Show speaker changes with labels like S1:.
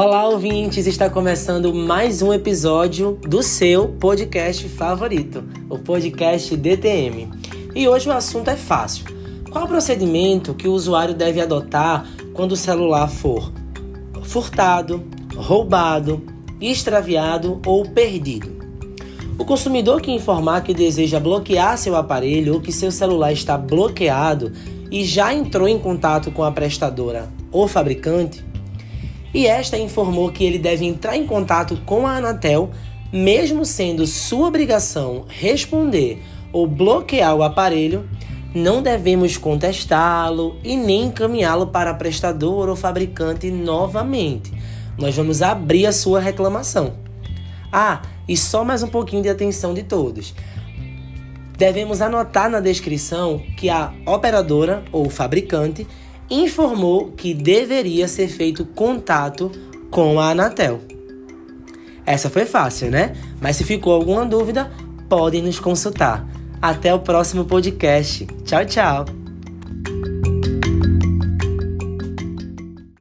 S1: Olá, ouvintes! Está começando mais um episódio do seu podcast favorito, o podcast DTM. E hoje o assunto é fácil. Qual o procedimento que o usuário deve adotar quando o celular for furtado, roubado, extraviado ou perdido? O consumidor que informar que deseja bloquear seu aparelho ou que seu celular está bloqueado e já entrou em contato com a prestadora ou fabricante, e esta informou que ele deve entrar em contato com a Anatel, mesmo sendo sua obrigação responder ou bloquear o aparelho, não devemos contestá-lo e nem encaminhá-lo para prestador ou fabricante novamente. Nós vamos abrir a sua reclamação. Ah, e só mais um pouquinho de atenção de todos. Devemos anotar na descrição que a operadora ou fabricante informou que deveria ser feito contato com a Anatel. Essa foi fácil, né? Mas se ficou alguma dúvida, podem nos consultar. Até o próximo podcast. Tchau, tchau!